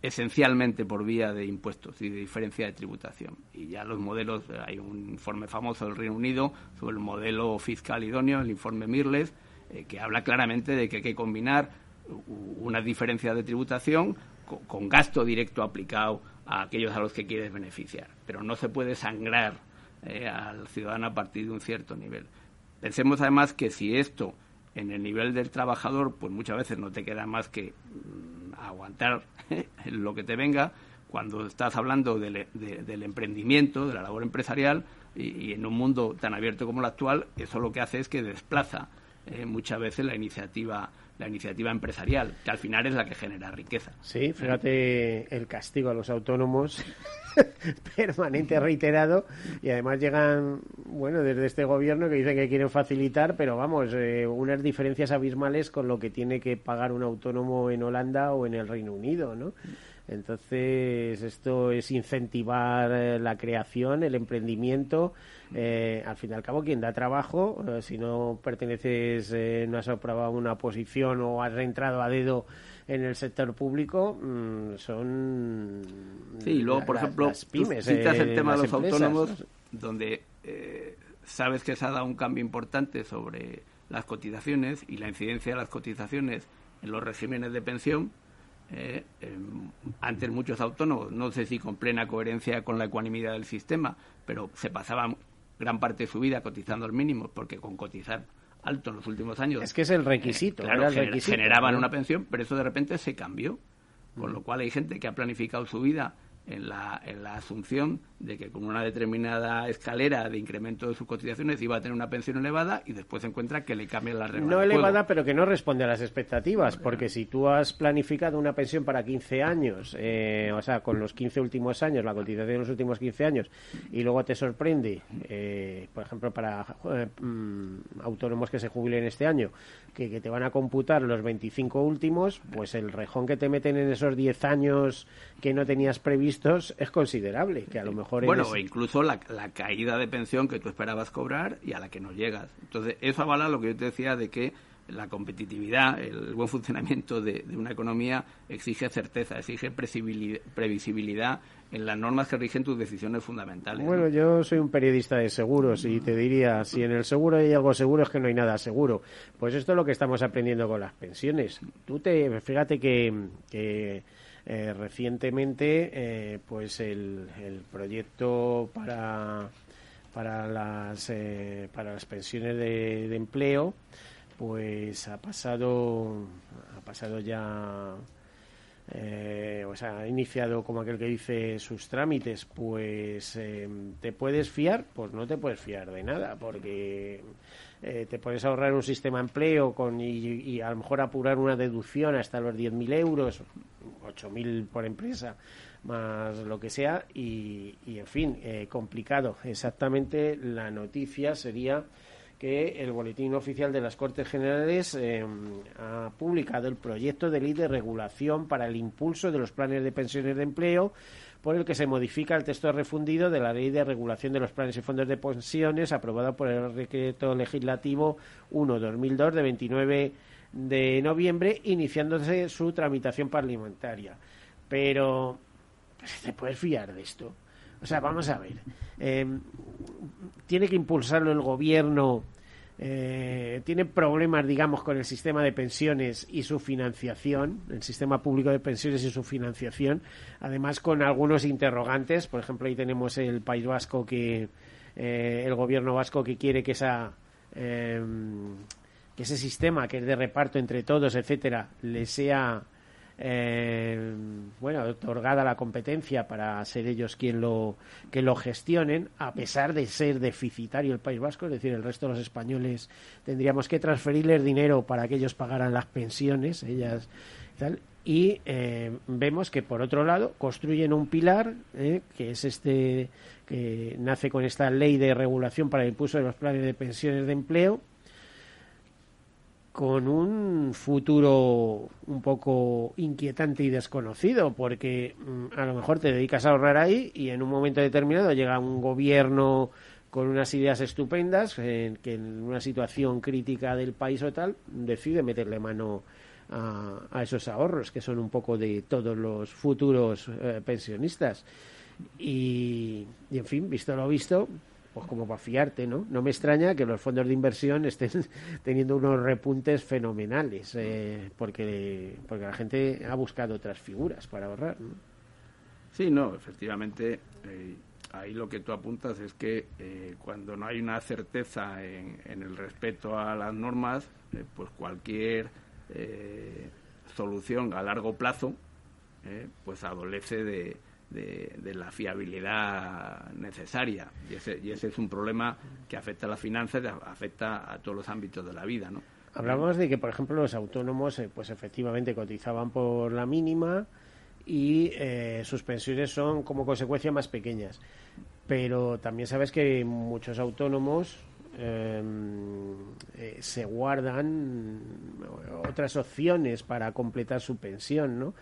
esencialmente por vía de impuestos y de diferencia de tributación. Y ya los modelos, hay un informe famoso del Reino Unido sobre el modelo fiscal idóneo, el informe Mirles, eh, que habla claramente de que hay que combinar una diferencia de tributación con, gasto directo aplicado a aquellos a los que quieres beneficiar. Pero no se puede sangrar eh, al ciudadano a partir de un cierto nivel. Pensemos además que si esto en el nivel del trabajador, pues muchas veces no te queda más que aguantar <laughs> lo que te venga cuando estás hablando del, emprendimiento, de la labor empresarial, y, en un mundo tan abierto como el actual, eso lo que hace es que desplaza eh, muchas veces la iniciativa la iniciativa empresarial, que al final es la que genera riqueza. Sí, fíjate el castigo a los autónomos <laughs> permanente, reiterado, y además llegan, bueno, desde este gobierno que dicen que quieren facilitar, pero vamos, eh, unas diferencias abismales con lo que tiene que pagar un autónomo en Holanda o en el Reino Unido, ¿no? Entonces, esto es incentivar eh, la creación, el emprendimiento. Eh, al fin y al cabo, quien da trabajo, eh, si no perteneces, no has aprobado una posición o has reentrado a dedo en el sector público, mm, son. Sí, luego, por ejemplo, pymes, citas el tema de los autónomos, donde sabes que se ha dado un cambio importante sobre las cotizaciones y la incidencia de las cotizaciones en los regímenes de pensión eh, em, antes muchos autónomos, no sé si con plena coherencia con la ecuanimidad del sistema, pero se pasaban gran parte de su vida cotizando al mínimo, porque con cotizar alto en los últimos años... Es que es el requisito. Eh, generaban una pensión, pero eso de repente se cambió. Con lo cual hay gente que ha planificado su vida en la, en la asunción de que con una determinada escalera de incremento de sus cotizaciones iba a tener una pensión elevada y después se encuentra que le cambian la reglas. No elevada, pero que no responde a las expectativas, porque si tú has planificado una pensión para 15 años, eh, o sea, con los 15 últimos años, la cotización de los últimos 15 años, y luego te sorprende, eh, por ejemplo, para eh, mm, autónomos que se jubilen este año, que, que te van a computar los 25 últimos, pues el rejón que te meten en esos 10 años que no tenías es considerable, que a lo mejor Bueno, incluso la, caída de pensión que tú esperabas cobrar y a la que no llegas. Entonces, eso avala lo que yo te decía de que la competitividad, el buen funcionamiento de, una economía exige certeza, exige previsibilidad en las normas que rigen tus decisiones fundamentales. Bueno, yo soy un periodista de seguros y te diría, si en el seguro hay algo seguro es que no hay nada seguro. Pues esto es lo que estamos aprendiendo con las pensiones. Tú te, fíjate que, que eh, recientemente, eh, pues el, el, proyecto para, para, las, eh, para las pensiones de, empleo, pues ha pasado, ha pasado ya, o sea, ha iniciado como aquel que dice sus trámites, pues te puedes fiar, pues no te puedes fiar de nada, porque eh, te puedes ahorrar un sistema de empleo con, y, a lo mejor apurar una deducción hasta los 10.000 euros, 8.000 por empresa, más lo que sea, y, en fin, eh, complicado. Exactamente la noticia sería que el Boletín Oficial de las Cortes Generales eh, ha publicado el proyecto de ley de regulación para el impulso de los planes de pensiones de empleo por el que se modifica el texto refundido de la Ley de Regulación de los Planes y Fondos de Pensiones aprobado por el Decreto Legislativo 1-2002 de 29 de noviembre, iniciándose su tramitación parlamentaria. Pero, ¿te puedes fiar de esto? O sea, vamos a ver. Em, ¿Tiene que impulsarlo el gobierno eh, tiene problemas, digamos, con el sistema de pensiones y su financiación, el sistema público de pensiones y su financiación, además con algunos interrogantes. Por ejemplo, ahí tenemos el País Vasco que, eh, el gobierno vasco que quiere que esa em, que ese sistema que es de reparto entre todos, etcétera, le sea eh, bueno, otorgada la competencia para ser ellos quien lo que lo gestionen, a pesar de ser deficitario el País Vasco, es decir, el resto de los españoles tendríamos que transferirles dinero para que ellos pagaran las pensiones, ellas y tal. Y eh, vemos que por otro lado construyen un pilar eh, que es este que nace con esta ley de regulación para el impulso de los planes de pensiones de empleo con un futuro un poco inquietante y desconocido, porque mm, a lo mejor te dedicas a ahorrar ahí y en un momento determinado llega un gobierno con unas ideas estupendas, que en una situación crítica del país o tal, decide meterle mano a, esos ahorros, que son un poco de todos los futuros eh, pensionistas. Y, en fin, visto lo visto, pues como para fiarte, ¿no? No me extraña que los fondos de inversión estén <laughs> teniendo unos repuntes fenomenales, eh, porque, porque la gente ha buscado otras figuras para ahorrar. Sí, no, efectivamente, eh, ahí lo que tú apuntas es que eh, cuando no hay una certeza en, en, el respeto a las normas, pues cualquier solución a largo plazo, pues adolece de, de, la fiabilidad necesaria. Y ese, y ese es un problema que afecta a las finanzas, afecta a todos los ámbitos de la vida, ¿no? Hablamos de que, por ejemplo, los autónomos, eh, pues efectivamente cotizaban por la mínima y eh, sus pensiones son como consecuencia más pequeñas. Pero también sabes que muchos autónomos em, eh, se guardan otras opciones para completar su pensión, ¿no?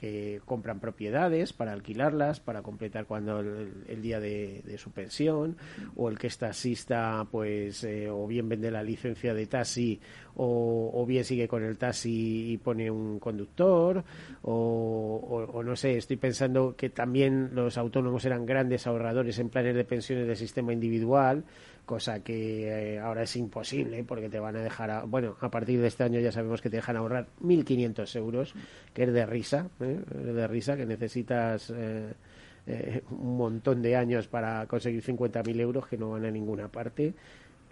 Que compran propiedades para alquilarlas, para completar cuando el, día de, su pensión, o el que es taxista, pues, eh, o bien vende la licencia de taxi, o, bien sigue con el taxi y pone un conductor, o, o, no sé, estoy pensando que también los autónomos eran grandes ahorradores en planes de pensiones de sistema individual, cosa que eh, ahora es imposible porque te van a dejar, bueno, a partir de este año ya sabemos que te dejan ahorrar 1.500 euros, que es de risa, ¿eh? de risa, que necesitas eh, un montón de años para conseguir 50.000 euros que no van a ninguna parte.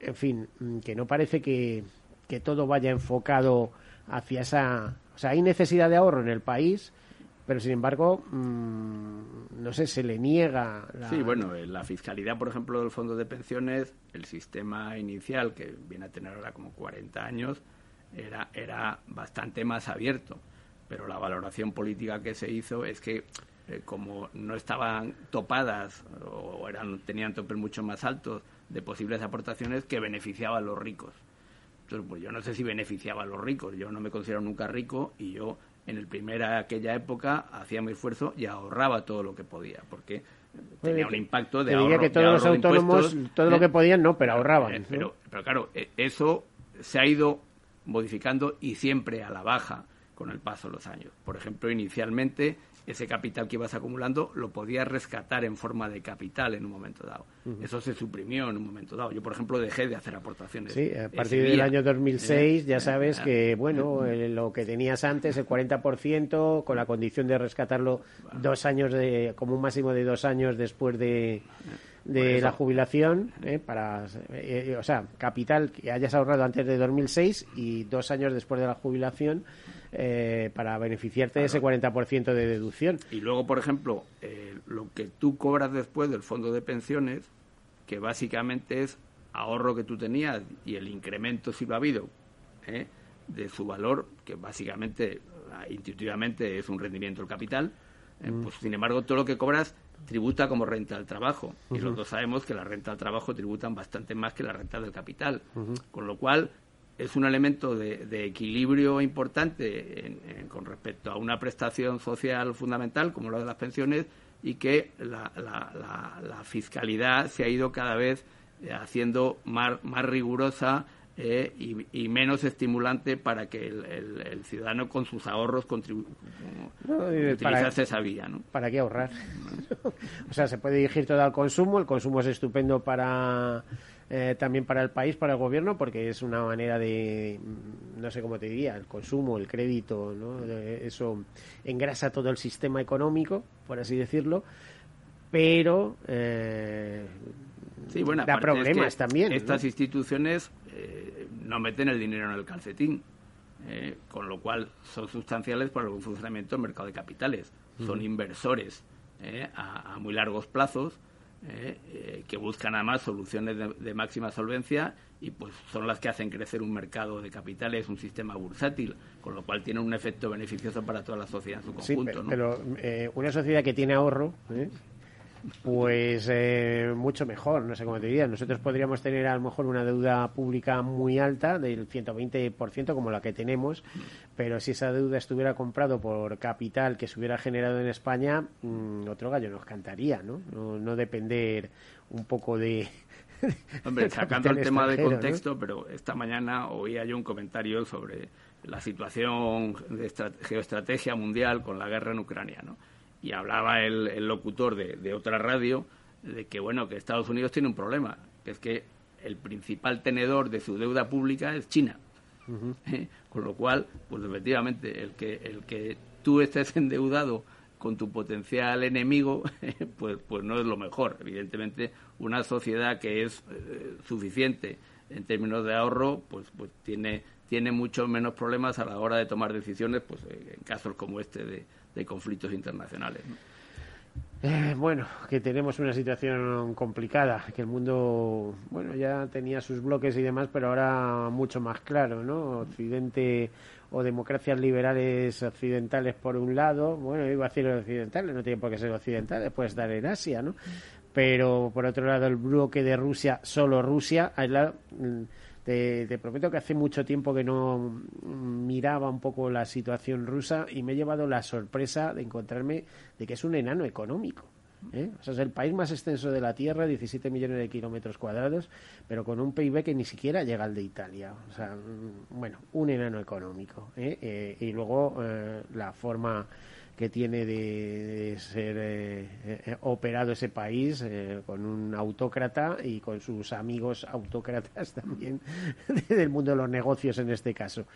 En fin, mm, que no parece que, que todo vaya enfocado hacia esa... O sea, hay necesidad de ahorro en el país, pero sin embargo, mm, no sé, se le niega. Sí, bueno, eh, la fiscalidad, por ejemplo, del fondo de pensiones, el sistema inicial, que viene a tener ahora como 40 años, era, era bastante más abierto. Pero la valoración política que se hizo es que, eh, como no estaban topadas o eran, tenían topes mucho más altos de posibles aportaciones, que beneficiaba a los ricos. Entonces, pues yo no sé si beneficiaba a los ricos. Yo no me considero nunca rico y yo en el primer aquella época hacía mi esfuerzo y ahorraba todo lo que podía, porque tenía un impacto de Te ahorro. que todos los autónomos, todo lo que podían, no, pero ahorraban. Eh, pero, pero claro, e, eso se ha ido modificando y siempre a la baja con el paso de los años. Por ejemplo, inicialmente ese capital que ibas acumulando lo podías rescatar en forma de capital en un momento dado. Eso se suprimió en un momento dado. Yo, por ejemplo, dejé de hacer aportaciones. Sí, a partir del año 2006 ya sabes que, <laughs> bueno, lo que tenías antes, el 40%, con la condición de rescatarlo dos años, de, como un máximo de dos años después de de la jubilación, ¿eh? para, eh, o sea, capital que hayas ahorrado antes de 2006 y dos años después de la jubilación eh, para beneficiarte de ese 40% de deducción. Y luego, por ejemplo, eh, lo que tú cobras después del fondo de pensiones, que básicamente es ahorro que tú tenías y el incremento, si lo ha habido, ¿eh? de su valor, que básicamente, intuitivamente, es un rendimiento del capital, mm. pues sin embargo, todo lo que cobras tributa como renta al trabajo. Y los dos sabemos que la renta al trabajo tributan bastante más que la renta del capital. Con lo cual, es un elemento de, equilibrio importante con respecto a una prestación social fundamental como la de las pensiones y que la, fiscalidad se ha ido cada vez eh, haciendo más, más rigurosa eh, y, menos estimulante para que el, ciudadano con sus ahorros contribu utilizase esa vía. ¿no? ¿Para qué ahorrar? <laughs> o sea, se puede dirigir todo al consumo, el consumo es estupendo para eh, también para el país, para el gobierno, porque es una manera de, mm, no sé cómo te diría, el consumo, el crédito, ¿no? eso engrasa todo el sistema económico, por así decirlo, pero eh, sí, bueno, da problemas también. Estas instituciones no meten el dinero en el calcetín, con lo cual son sustanciales para el funcionamiento del mercado de capitales. Son inversores a, a muy largos plazos eh, eh, que buscan además soluciones de, máxima solvencia y pues son las que hacen crecer un mercado de capitales, un sistema bursátil, con lo cual tiene un efecto beneficioso para toda la sociedad en su conjunto. Sí, pero eh, una sociedad que tiene ahorro, pues eh, mucho mejor, no sé cómo te diría. Nosotros podríamos tener a lo mejor una deuda pública muy alta, del 120% como la que tenemos, pero si esa deuda estuviera comprado por capital que se hubiera generado en España, mm, otro gallo nos cantaría, ¿no? ¿no? depender un poco de... <laughs> Hombre, sacando el tema de contexto, pero esta mañana oía yo un comentario sobre la situación de geoestrategia mundial con la guerra en Ucrania, ¿no? Y hablaba el, locutor de, otra radio de que bueno que Estados Unidos tiene un problema que es que el principal tenedor de su deuda pública es China. Con lo cual pues efectivamente el que el que tú estés <laughs> endeudado con tu potencial enemigo <laughs> pues pues no es lo mejor. Evidentemente una sociedad que es eh, suficiente en términos de ahorro pues pues tiene tiene mucho menos problemas a la hora de tomar decisiones pues en casos como este de de conflictos internacionales. Eh, bueno, que tenemos una situación complicada, que el mundo, bueno, ya tenía sus bloques y demás, pero ahora mucho más claro, ¿no? Occidente o democracias liberales occidentales por un lado, bueno, iba a decir occidentales, no tiene por qué ser occidentales, puede estar en Asia, ¿no? Pero por otro lado, el bloque de Rusia, solo Rusia, te, prometo que hace mucho tiempo que no miraba un poco la situación rusa y me he llevado la sorpresa de encontrarme de que es un enano económico. ¿eh? O sea, es el país más extenso de la Tierra, 17 millones de kilómetros cuadrados, pero con un PIB que ni siquiera llega al de Italia. O sea, mm, bueno, un enano económico. ¿eh? Eh, y luego la forma que tiene de, ser eh, eh, operado ese país eh, con un autócrata y con sus amigos autócratas <laughs> también del mundo de los negocios en este caso.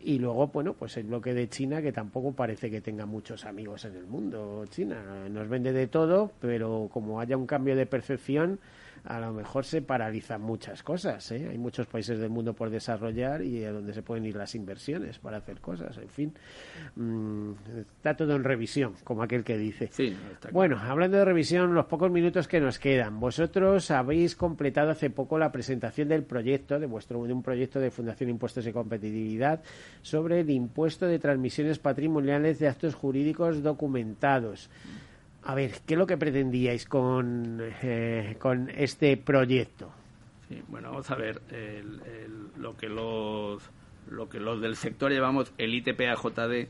Y luego, bueno, pues el bloque de China que tampoco parece que tenga muchos amigos en el mundo. China nos vende de todo, pero como haya un cambio de percepción, a lo mejor se paralizan muchas cosas. ¿eh? Hay muchos países del mundo por desarrollar y a donde se pueden ir las inversiones para hacer cosas. En fin, mm, está todo en revisión, como aquel que dice. bueno, hablando de revisión, los pocos minutos que nos quedan. Vosotros habéis completado hace poco la presentación del proyecto, de, vuestro, de un proyecto de Fundación Impuestos y Competitividad sobre el impuesto de transmisiones patrimoniales de actos jurídicos documentados. A ver, ¿qué es lo que pretendíais con, eh, con este proyecto? Sí, bueno, vamos a ver lo que los lo que los del sector llamamos el ITPAJD, eh,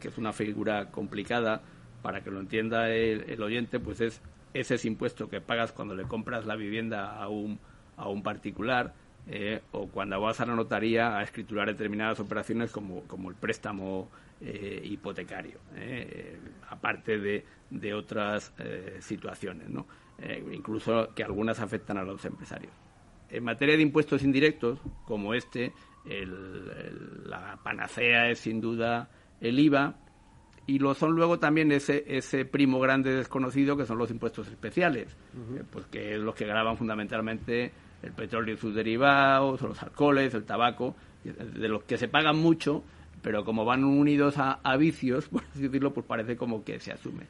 que es una figura complicada, para que lo entienda el, oyente, pues es ese es impuesto que pagas cuando le compras la vivienda a un, a un particular eh, o cuando vas a la notaría a escriturar determinadas operaciones como, como el préstamo eh, hipotecario, eh, aparte de, de otras situaciones, ¿no? incluso que algunas afectan a los empresarios. En materia de impuestos indirectos, como este, la panacea es sin duda el IVA, y lo son luego también ese, ese primo grande desconocido que son los impuestos especiales, pues es los que graban fundamentalmente el petróleo y sus derivados, los alcoholes, el tabaco, de los que se pagan mucho, pero como van unidos a, vicios, <laughs> por así decirlo, pues parece como que se asume.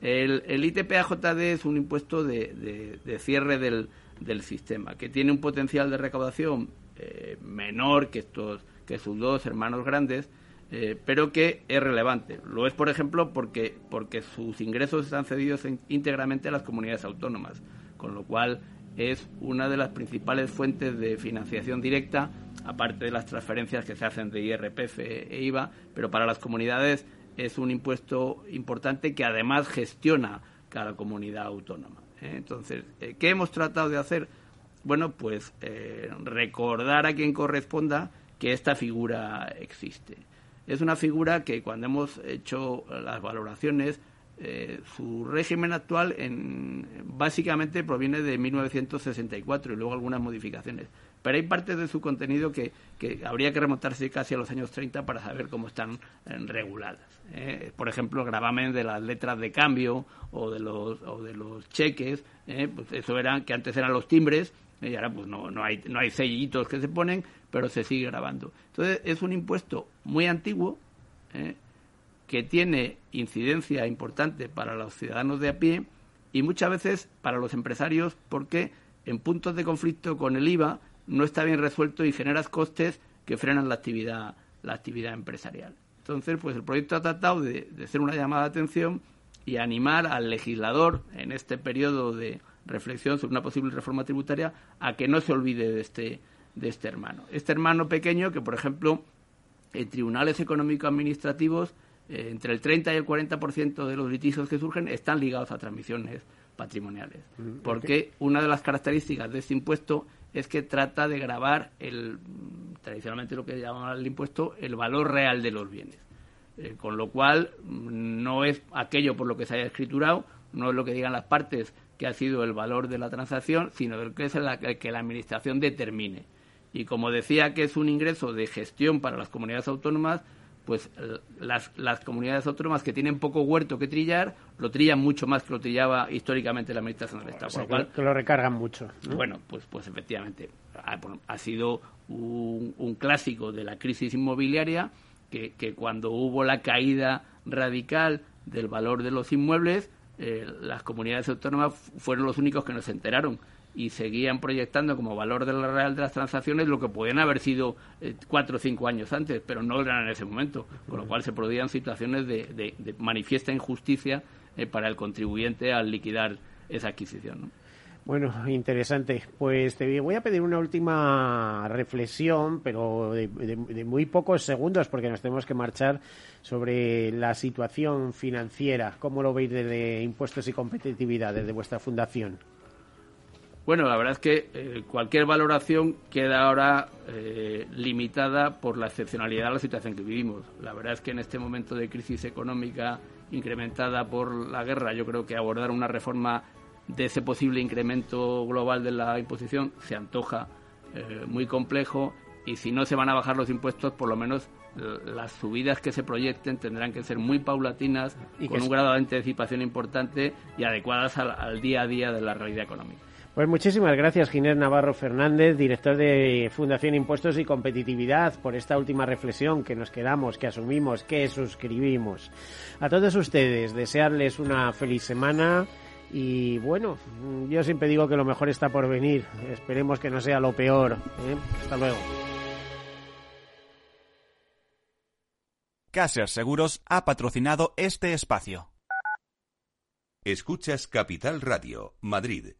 El, el ITPAJD es un impuesto de, de, cierre del, sistema, que tiene un potencial de recaudación eh, menor que, estos, que sus dos hermanos grandes, eh, pero que es relevante. Lo es, por ejemplo, porque, porque sus ingresos están cedidos íntegramente a las comunidades autónomas, con lo cual es una de las principales fuentes de financiación directa, aparte de las transferencias que se hacen de IRPF e IVA, pero para las comunidades es un impuesto importante que además gestiona cada comunidad autónoma. ¿eh? Entonces, eh, ¿qué hemos tratado de hacer? Bueno, pues eh, recordar a quien corresponda que esta figura existe. Es una figura que cuando hemos hecho las valoraciones eh, su régimen actual en, básicamente proviene de 1964 y luego algunas modificaciones. pero hay partes de su contenido que, que habría que remontarse casi a los años 30 para saber cómo están eh, reguladas. ¿eh? Por ejemplo, el gravamen de las letras de cambio o de los, o de los cheques, ¿eh? pues eso eran que antes eran los timbres y ahora pues no, no, hay, no hay sellitos que se ponen, pero se sigue grabando. Entonces es un impuesto muy antiguo que tiene incidencia importante para los ciudadanos de a pie y muchas veces para los empresarios porque en puntos de conflicto con el IVA no está bien resuelto y generas costes que frenan la actividad, la actividad empresarial. Entonces, pues el proyecto ha tratado de, de hacer una llamada de atención y animar al legislador en este periodo de reflexión sobre una posible reforma tributaria a que no se olvide de este, de este hermano. Este hermano pequeño que, por ejemplo, en tribunales económico-administrativos, eh, entre el 30 y el 40% de los litigios que surgen están ligados a transmisiones patrimoniales. Porque una de las características de este impuesto es que trata de grabar el, tradicionalmente lo que llaman el impuesto, el valor real de los bienes. Eh, con lo cual, mm, no es aquello por lo que se haya escriturado, no es lo que digan las partes que ha sido el valor de la transacción, sino que es el que la Administración determine. Y como decía que es un ingreso de gestión para las comunidades autónomas, pues las, las, comunidades autónomas que tienen poco huerto que trillar, lo trillan mucho más que lo trillaba históricamente la Administración del Estado. lo que lo recargan mucho. Bueno, pues, pues efectivamente, ha, sido un, un, clásico de la crisis inmobiliaria que, que, cuando hubo la caída radical del valor de los inmuebles, eh, las comunidades autónomas fueron los únicos que nos enteraron y seguían proyectando como valor de la real de las transacciones lo que podían haber sido eh, cuatro o cinco años antes, pero no eran en ese momento, con lo cual se producían situaciones de, manifiesta injusticia eh, para el contribuyente al liquidar esa adquisición. Bueno, interesante. Pues te voy a pedir una última reflexión, pero de, muy pocos segundos, porque nos tenemos que marchar sobre la situación financiera. ¿Cómo lo veis desde impuestos y competitividad, desde vuestra fundación? Bueno, la verdad es que eh, cualquier valoración queda ahora eh, limitada por la excepcionalidad de la situación que vivimos. La verdad es que en este momento de crisis económica incrementada por la guerra, yo creo que abordar una reforma de ese posible incremento global de la imposición se antoja eh, muy complejo y si no se van a bajar los impuestos, por lo menos las subidas que se proyecten tendrán que ser muy paulatinas, y con un grado de anticipación importante y adecuadas al día a día de la realidad económica. Pues muchísimas gracias, Ginés Navarro Fernández, director de Fundación Impuestos y Competitividad, por esta última reflexión que nos quedamos, que asumimos, que suscribimos. A todos ustedes, desearles una feliz semana y bueno, yo siempre digo que lo mejor está por venir. Esperemos que no sea lo peor. ¿eh? Hasta luego. Caser Seguros ha patrocinado este espacio. Escuchas Capital Radio, Madrid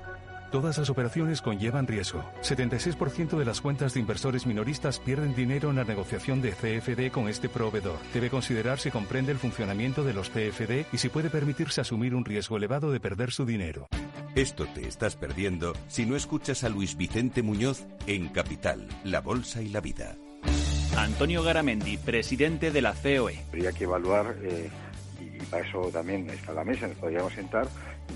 Todas las operaciones conllevan riesgo. 76% de las cuentas de inversores minoristas pierden dinero en la negociación de CFD con este proveedor. Debe considerar si comprende el funcionamiento de los CFD y si puede permitirse asumir un riesgo elevado de perder su dinero. Esto te estás perdiendo si no escuchas a Luis Vicente Muñoz en Capital, La Bolsa y la Vida. Antonio Garamendi, presidente de la COE. Habría que evaluar, eh, y para eso también está la mesa, nos podríamos sentar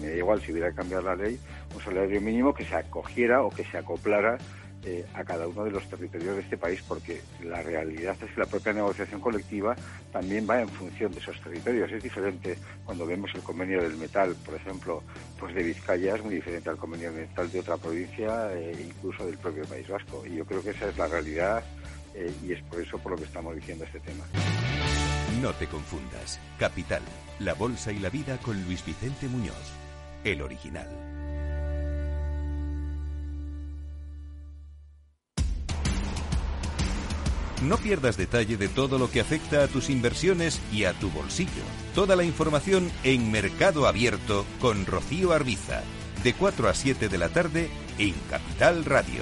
me da igual si hubiera que cambiar la ley, un salario mínimo que se acogiera o que se acoplara eh, a cada uno de los territorios de este país, porque la realidad es que la propia negociación colectiva también va en función de esos territorios. Es diferente cuando vemos el convenio del metal, por ejemplo, pues de Vizcaya es muy diferente al convenio del metal de otra provincia e incluso del propio País Vasco. Y yo creo que esa es la realidad eh, y es por eso por lo que estamos diciendo este tema. No te confundas. Capital, la bolsa y la vida con Luis Vicente Muñoz el original. No pierdas detalle de todo lo que afecta a tus inversiones y a tu bolsillo. Toda la información en Mercado Abierto con Rocío Arbiza, de 4 a 7 de la tarde en Capital Radio.